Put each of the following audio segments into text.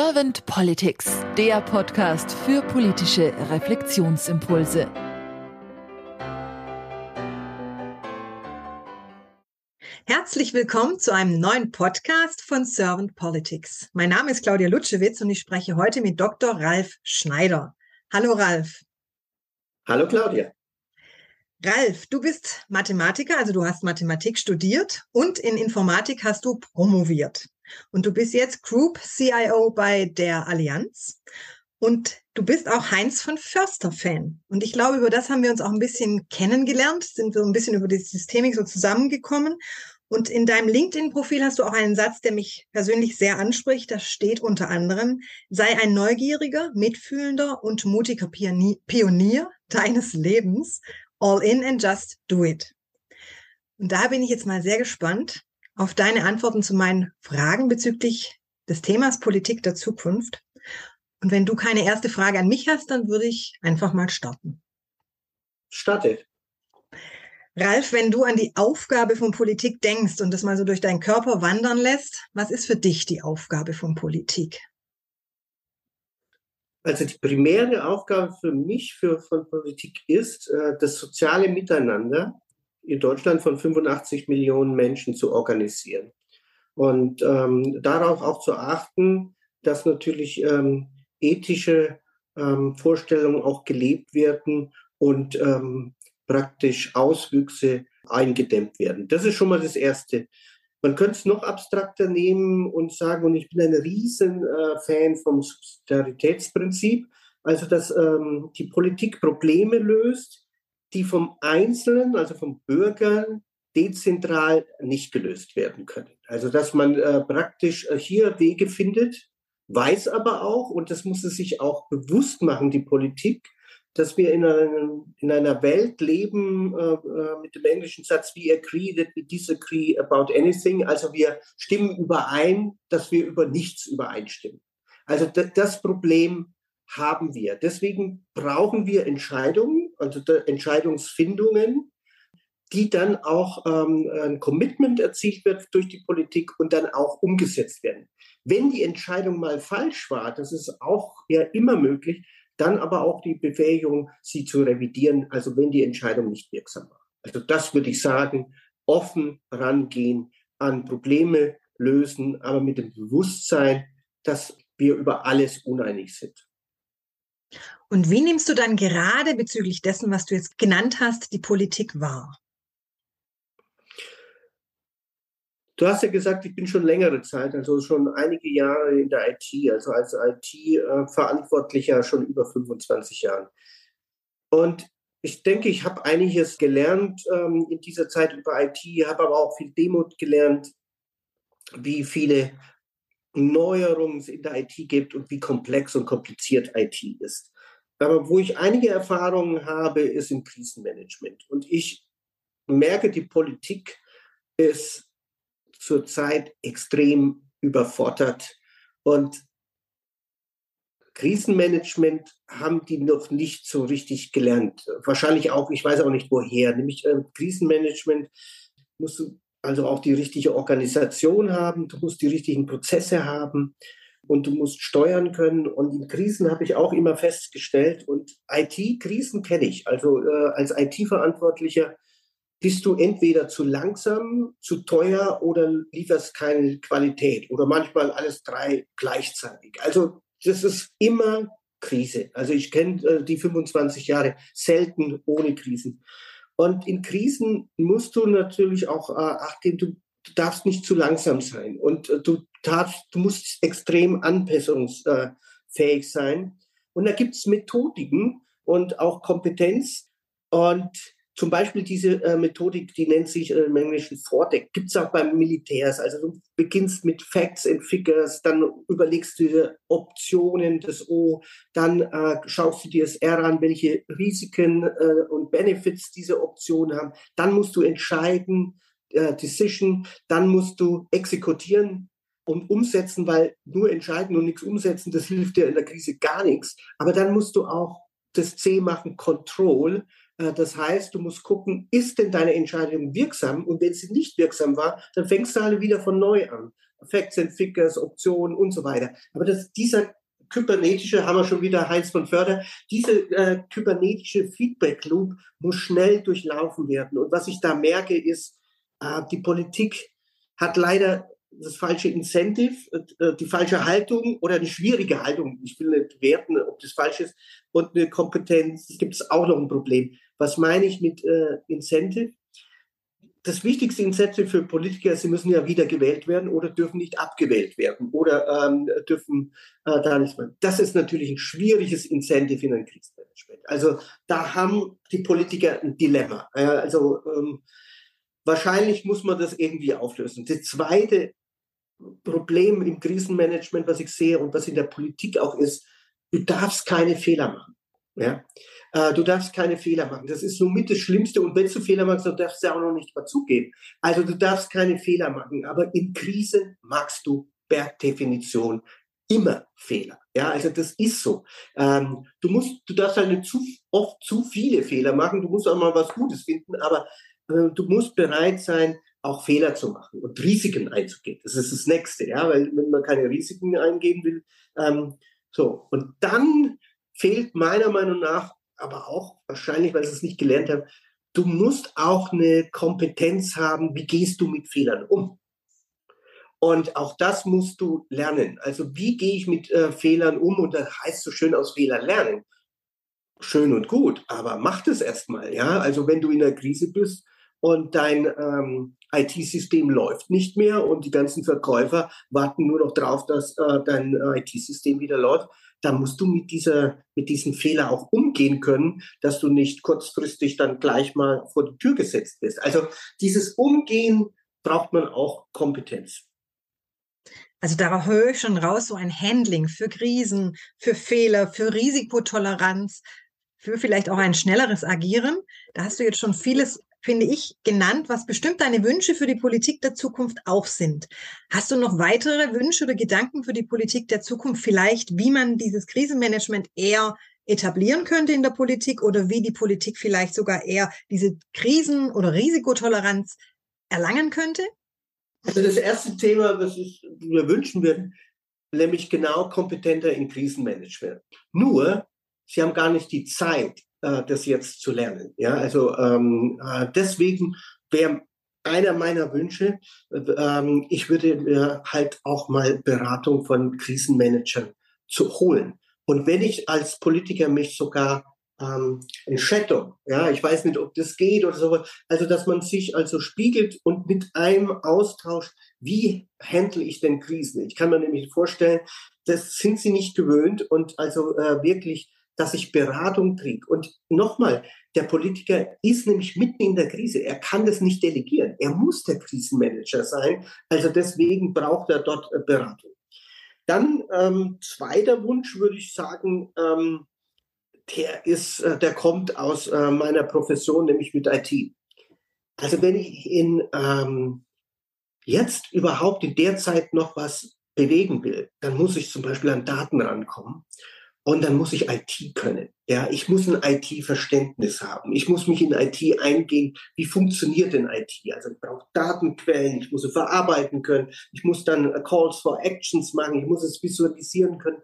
Servant Politics, der Podcast für politische Reflexionsimpulse. Herzlich willkommen zu einem neuen Podcast von Servant Politics. Mein Name ist Claudia Lutschewitz und ich spreche heute mit Dr. Ralf Schneider. Hallo Ralf. Hallo Claudia. Ralf, du bist Mathematiker, also du hast Mathematik studiert und in Informatik hast du promoviert. Und du bist jetzt Group CIO bei der Allianz. Und du bist auch Heinz von Förster-Fan. Und ich glaube, über das haben wir uns auch ein bisschen kennengelernt, sind so ein bisschen über die Systemik so zusammengekommen. Und in deinem LinkedIn-Profil hast du auch einen Satz, der mich persönlich sehr anspricht. Da steht unter anderem, sei ein neugieriger, mitfühlender und mutiger Pionier deines Lebens. All in and just do it. Und da bin ich jetzt mal sehr gespannt, auf deine Antworten zu meinen Fragen bezüglich des Themas Politik der Zukunft. Und wenn du keine erste Frage an mich hast, dann würde ich einfach mal starten. Starte. Ralf, wenn du an die Aufgabe von Politik denkst und das mal so durch deinen Körper wandern lässt, was ist für dich die Aufgabe von Politik? Also die primäre Aufgabe für mich, für von Politik ist, äh, das soziale Miteinander in Deutschland von 85 Millionen Menschen zu organisieren. Und ähm, darauf auch zu achten, dass natürlich ähm, ethische ähm, Vorstellungen auch gelebt werden und ähm, praktisch Auswüchse eingedämmt werden. Das ist schon mal das Erste. Man könnte es noch abstrakter nehmen und sagen, und ich bin ein riesen äh, vom Subsidiaritätsprinzip, also dass ähm, die Politik Probleme löst, die vom Einzelnen, also vom Bürger, dezentral nicht gelöst werden können. Also dass man äh, praktisch äh, hier Wege findet, weiß aber auch, und das muss es sich auch bewusst machen, die Politik, dass wir in, einem, in einer Welt leben äh, äh mit dem englischen Satz, we agree that we disagree about anything. Also wir stimmen überein, dass wir über nichts übereinstimmen. Also das Problem haben wir. Deswegen brauchen wir Entscheidungen, also Entscheidungsfindungen, die dann auch ähm, ein Commitment erzielt wird durch die Politik und dann auch umgesetzt werden. Wenn die Entscheidung mal falsch war, das ist auch ja immer möglich, dann aber auch die Befähigung, sie zu revidieren, also wenn die Entscheidung nicht wirksam war. Also das würde ich sagen, offen rangehen, an Probleme lösen, aber mit dem Bewusstsein, dass wir über alles uneinig sind. Und wie nimmst du dann gerade bezüglich dessen, was du jetzt genannt hast, die Politik wahr? Du hast ja gesagt, ich bin schon längere Zeit, also schon einige Jahre in der IT, also als IT-Verantwortlicher schon über 25 Jahren. Und ich denke, ich habe einiges gelernt ähm, in dieser Zeit über IT, habe aber auch viel Demut gelernt, wie viele Neuerungen es in der IT gibt und wie komplex und kompliziert IT ist. Aber wo ich einige Erfahrungen habe, ist im Krisenmanagement. Und ich merke, die Politik ist zurzeit extrem überfordert. Und Krisenmanagement haben die noch nicht so richtig gelernt. Wahrscheinlich auch, ich weiß auch nicht woher. Nämlich äh, Krisenmanagement musst du also auch die richtige Organisation haben, du musst die richtigen Prozesse haben und du musst steuern können. Und in Krisen habe ich auch immer festgestellt, und IT-Krisen kenne ich. Also äh, als IT-Verantwortlicher bist du entweder zu langsam, zu teuer oder lieferst keine Qualität oder manchmal alles drei gleichzeitig. Also das ist immer Krise. Also ich kenne äh, die 25 Jahre selten ohne Krisen. Und in Krisen musst du natürlich auch äh, achten, du, du darfst nicht zu langsam sein und äh, du, darfst, du musst extrem anpassungsfähig sein. Und da gibt es Methodiken und auch Kompetenz. Und zum Beispiel diese äh, Methodik, die nennt sich äh, im Englischen Vordeck, gibt es auch beim Militärs. Also du beginnst mit Facts and Figures, dann überlegst du dir Optionen des O, dann äh, schaust du dir das R an, welche Risiken äh, und Benefits diese Optionen haben. Dann musst du entscheiden, äh, Decision, dann musst du exekutieren und umsetzen, weil nur entscheiden und nichts umsetzen, das hilft dir in der Krise gar nichts. Aber dann musst du auch das C machen, Control Äh, das heißt, du musst gucken, ist denn deine Entscheidung wirksam? Und wenn sie nicht wirksam war, dann fängst du alle wieder von neu an. Facts and Figures, Optionen und so weiter. Aber das, dieser kybernetische, haben wir schon wieder Heinz von Förder, diese äh, kybernetische Feedback Loop muss schnell durchlaufen werden. Und was ich da merke, ist, die Politik hat leider das falsche Incentive, äh, die falsche Haltung oder eine schwierige Haltung. Ich will nicht werten, ob das falsch ist. Und eine Kompetenz gibt es auch noch ein Problem. Was meine ich mit äh, Incentive? Das wichtigste Incentive für Politiker, sie müssen ja wieder gewählt werden oder dürfen nicht abgewählt werden oder ähm, dürfen äh, da nicht mehr. Das ist natürlich ein schwieriges Incentive in einem Kriegsmanagement. Also da haben die Politiker ein Dilemma. Äh, also ähm, wahrscheinlich muss man das irgendwie auflösen. Das zweite Problem im Krisenmanagement, was ich sehe und was in der Politik auch ist, du darfst keine Fehler machen. Ja? Äh, du darfst keine Fehler machen. Das ist somit das Schlimmste. Und wenn du Fehler machst, dann darfst du auch noch nicht mal zugeben. Also du darfst keine Fehler machen. Aber in Krisen magst du per Definition immer Fehler. Ja, also das ist so. Ähm, du musst, du darfst halt nicht zu oft zu viele Fehler machen. Du musst auch mal was Gutes finden. Aber du musst bereit sein, auch Fehler zu machen und Risiken einzugehen. Das ist das Nächste, ja, weil wenn man keine Risiken eingehen will, ähm, so. Und dann fehlt meiner Meinung nach, aber auch wahrscheinlich, weil ich es nicht gelernt habe, du musst auch eine Kompetenz haben, wie gehst du mit Fehlern um? Und auch das musst du lernen. Also wie gehe ich mit äh, Fehlern um? Und das heißt so schön aus Fehlern lernen. Schön und gut, aber mach das erstmal, ja. Also wenn du in der Krise bist und dein ähm, IT-System läuft nicht mehr und die ganzen Verkäufer warten nur noch drauf, dass äh, dein äh, IT-System wieder läuft, dann musst du mit dieser, mit diesem Fehler auch umgehen können, dass du nicht kurzfristig dann gleich mal vor die Tür gesetzt bist. Also dieses Umgehen braucht man auch Kompetenz. Also da höre ich schon raus, so ein Handling für Krisen, für Fehler, für Risikotoleranz, für vielleicht auch ein schnelleres Agieren. Da hast du jetzt schon vieles finde ich, genannt, was bestimmt deine Wünsche für die Politik der Zukunft auch sind. Hast du noch weitere Wünsche oder Gedanken für die Politik der Zukunft, vielleicht, wie man dieses Krisenmanagement eher etablieren könnte in der Politik oder wie die Politik vielleicht sogar eher diese Krisen- oder Risikotoleranz erlangen könnte? Also das erste Thema, was ich mir wünschen würde, nämlich genau kompetenter in Krisenmanagement. Nur, sie haben gar nicht die Zeit, äh, das jetzt zu lernen. Ja, also ähm, äh, deswegen wäre einer meiner Wünsche, ähm, ich würde mir halt auch mal Beratung von Krisenmanagern zu holen. Und wenn ich als Politiker mich sogar ähm, ein Shadow, ja, ich weiß nicht, ob das geht oder so, also dass man sich also spiegelt und mit einem austauscht, wie handle ich denn Krisen? Ich kann mir nämlich vorstellen, das sind sie nicht gewöhnt und also äh, wirklich dass ich Beratung kriege. Und nochmal, der Politiker ist nämlich mitten in der Krise. Er kann das nicht delegieren. Er muss der Krisenmanager sein. Also deswegen braucht er dort äh, Beratung. Dann ähm, zweiter Wunsch würde ich sagen, ähm, der ist, äh, der kommt aus äh, meiner Profession, nämlich mit IT. Also wenn ich in ähm, jetzt überhaupt in der Zeit noch was bewegen will, dann muss ich zum Beispiel an Daten rankommen. Und dann muss ich IT können. Ja, ich muss ein IT-Verständnis haben. Ich muss mich in IT eingehen. Wie funktioniert denn IT? Also ich brauche Datenquellen. Ich muss sie verarbeiten können. Ich muss dann Calls for Actions machen. Ich muss es visualisieren können.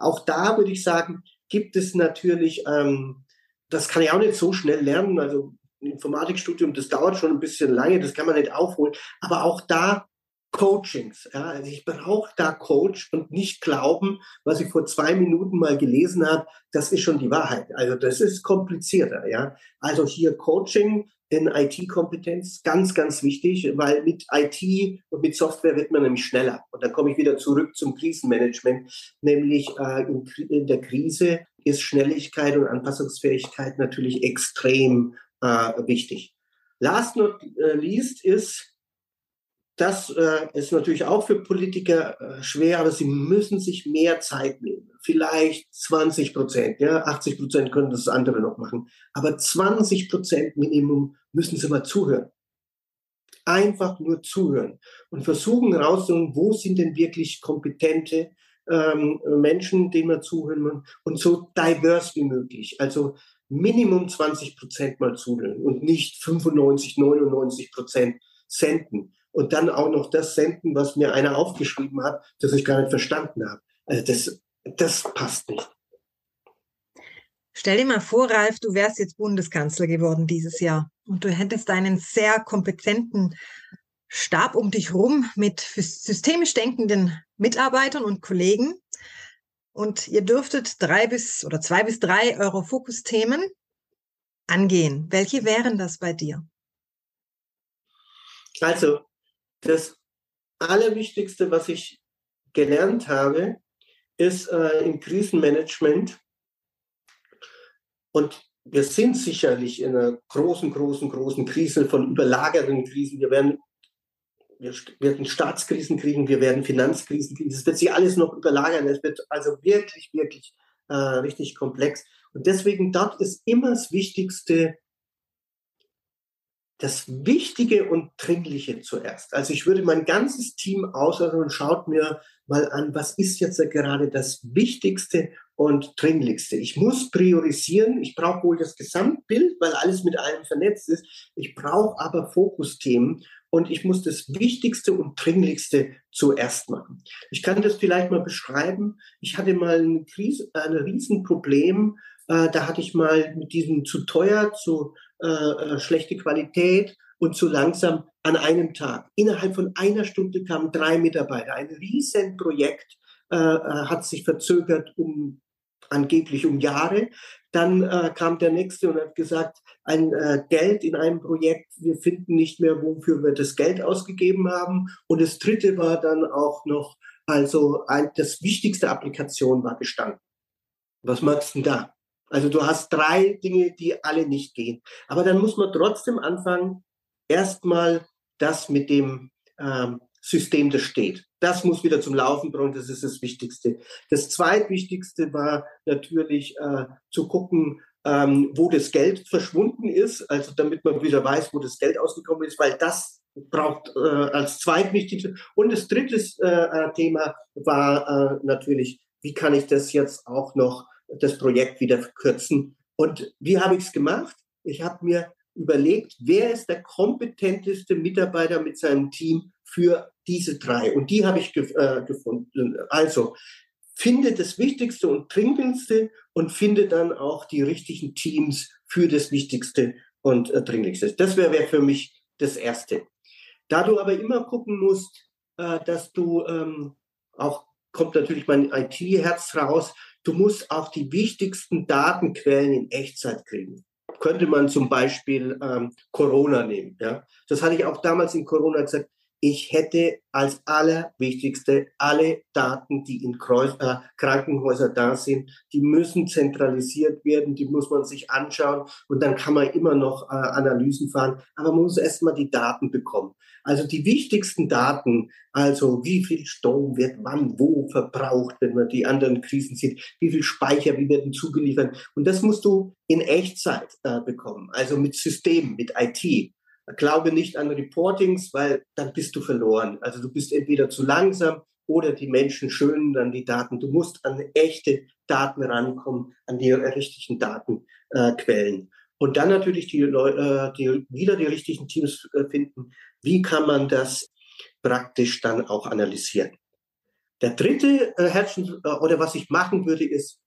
Auch da würde ich sagen, gibt es natürlich, ähm, das kann ich auch nicht so schnell lernen. Also ein Informatikstudium, das dauert schon ein bisschen lange. Das kann man nicht aufholen. Aber auch da Coachings. Ja, also ich brauche da Coach und nicht glauben, was ich vor zwei Minuten mal gelesen habe, das ist schon die Wahrheit. Also das ist komplizierter. Ja, also hier Coaching in IT-Kompetenz ganz, ganz wichtig, weil mit IT und mit Software wird man nämlich schneller. Und dann komme ich wieder zurück zum Krisenmanagement, nämlich äh, in, in, der Krise ist Schnelligkeit und Anpassungsfähigkeit natürlich extrem äh, wichtig. Last not least ist das äh, ist natürlich auch für Politiker äh, schwer, aber sie müssen sich mehr Zeit nehmen. Vielleicht 20 Prozent, ja, 80 Prozent können das andere noch machen. Aber 20 Prozent Minimum müssen sie mal zuhören. Einfach nur zuhören und versuchen herauszufinden, wo sind denn wirklich kompetente ähm, Menschen, denen man zuhören muss und so divers wie möglich. Also Minimum 20 Prozent mal zuhören und nicht 95, 99 Prozent senden. Und dann auch noch das senden, was mir einer aufgeschrieben hat, das ich gar nicht verstanden habe. Also das, das passt nicht. Stell dir mal vor, Ralf, du wärst jetzt Bundeskanzler geworden dieses Jahr und du hättest einen sehr kompetenten Stab um dich rum mit systemisch denkenden Mitarbeitern und Kollegen. Und ihr dürftet drei bis oder zwei bis drei eure Fokusthemen angehen. Welche wären das bei dir? Also, das Allerwichtigste, was ich gelernt habe, ist äh, im Krisenmanagement. Und wir sind sicherlich in einer großen, großen, großen Krise von überlagerten Krisen. Wir werden wir werden Staatskrisen kriegen, wir werden Finanzkrisen kriegen. Das wird sich alles noch überlagern. Es wird also wirklich, wirklich äh, richtig komplex. Und deswegen dort ist immer das Wichtigste, das Wichtige und Dringliche zuerst. Also ich würde mein ganzes Team aushalten und schaut mir mal an, was ist jetzt gerade das Wichtigste und Dringlichste. Ich muss priorisieren. Ich brauche wohl das Gesamtbild, weil alles mit allem vernetzt ist. Ich brauche aber Fokusthemen und ich muss das Wichtigste und Dringlichste zuerst machen. Ich kann das vielleicht mal beschreiben. Ich hatte mal ein, Krise, ein Riesenproblem. Äh, da hatte ich mal mit diesem zu teuer, zu äh, äh, schlechte Qualität und zu langsam an einem Tag. Innerhalb von einer Stunde kamen drei Mitarbeiter. Ein Riesenprojekt äh, äh hat sich verzögert um angeblich um Jahre. Dann äh, kam der nächste und hat gesagt, ein äh, Geld in einem Projekt, wir finden nicht mehr, wofür wir das Geld ausgegeben haben. Und das dritte war dann auch noch, also ein, das wichtigste Applikation war gestanden. Was magst du denn da? Also du hast drei Dinge, die alle nicht gehen. Aber dann muss man trotzdem anfangen, erstmal das mit dem ähm, System, das steht. Das muss wieder zum Laufen bringen, das ist das Wichtigste. Das zweitwichtigste war natürlich äh, zu gucken, ähm, wo das Geld verschwunden ist, also damit man wieder weiß, wo das Geld ausgekommen ist, weil das braucht äh, als zweitwichtigste. Und das dritte äh, äh, Thema war äh, natürlich, wie kann ich das jetzt auch noch, das Projekt wieder verkürzen? Und wie habe ich es gemacht? Ich habe mir überlegt, wer ist der kompetenteste Mitarbeiter mit seinem Team für diese drei. Und die habe ich ge äh, gefunden. Also finde das Wichtigste und Dringendste und finde dann auch die richtigen Teams für das Wichtigste und äh, Dringlichste. Das wäre wär für mich das Erste. Da du aber immer gucken musst, äh, dass du ähm, auch, kommt natürlich mein IT-Herz raus, du musst auch die wichtigsten Datenquellen in Echtzeit kriegen könnte man zum Beispiel ähm, Corona nehmen. Ja? Das hatte ich auch damals in Corona gesagt ich hätte als allerwichtigste alle Daten, die in Kreuz, äh, Krankenhäusern da sind, die müssen zentralisiert werden, die muss man sich anschauen und dann kann man immer noch äh, Analysen fahren, aber man muss erstmal die Daten bekommen. Also die wichtigsten Daten, also wie viel Strom wird wann wo verbraucht, wenn man die anderen Krisen sieht, wie viel Speicher, wie werden zugeliefert und das musst du in Echtzeit äh, bekommen, also mit Systemen, mit IT. Glaube nicht an Reportings, weil dann bist du verloren. Also du bist entweder zu langsam oder die Menschen schönen dann die Daten. Du musst an echte Daten rankommen, an die richtigen Datenquellen. Äh, und dann natürlich die, äh, die, wieder die richtigen Teams äh, finden. Wie kann man das praktisch dann auch analysieren? Der dritte äh, Herzen, äh, oder was ich machen würde, ist,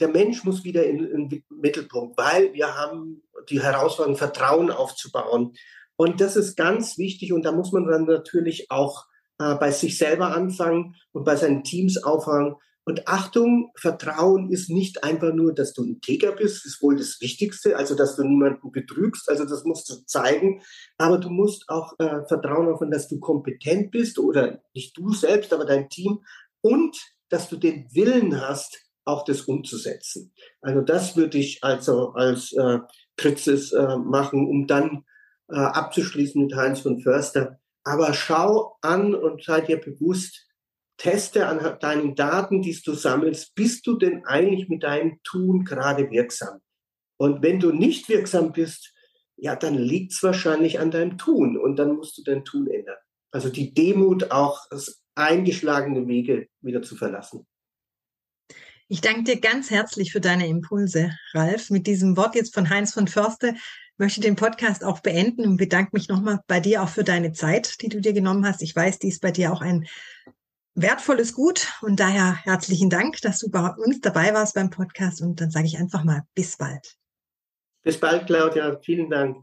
der Mensch muss wieder in, den Mittelpunkt, weil wir haben die Herausforderung, Vertrauen aufzubauen. Und das ist ganz wichtig und da muss man dann natürlich auch äh, bei sich selber anfangen und bei seinen Teams auffangen. Und Achtung, Vertrauen ist nicht einfach nur, dass du integer bist, ist wohl das Wichtigste, also dass du niemanden betrügst, also das musst du zeigen, aber du musst auch äh, Vertrauen aufbauen, dass du kompetent bist oder nicht du selbst, aber dein Team und dass du den Willen hast, auch das umzusetzen. Also das würde ich also als äh, Kritzes äh, machen, um dann äh, abzuschließen mit Heinz von Förster. Aber schau an und sei dir bewusst, teste an deinen Daten, die du sammelst, bist du denn eigentlich mit deinem Tun gerade wirksam? Und wenn du nicht wirksam bist, ja, dann liegt es wahrscheinlich an deinem Tun und dann musst du dein Tun ändern. Also die Demut auch eingeschlagene Wege wieder zu verlassen. Ich danke dir ganz herzlich für deine Impulse, Ralf. Mit diesem Wort jetzt von Heinz von Förste möchte den Podcast auch beenden und bedanke mich nochmal bei dir auch für deine Zeit, die du dir genommen hast. Ich weiß, die ist bei dir auch ein wertvolles Gut und daher herzlichen Dank, dass du bei uns dabei warst beim Podcast und dann sage ich einfach mal bis bald. Bis bald, Claudia. Vielen Dank.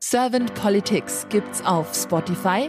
Servant Politics gibt's auf Spotify,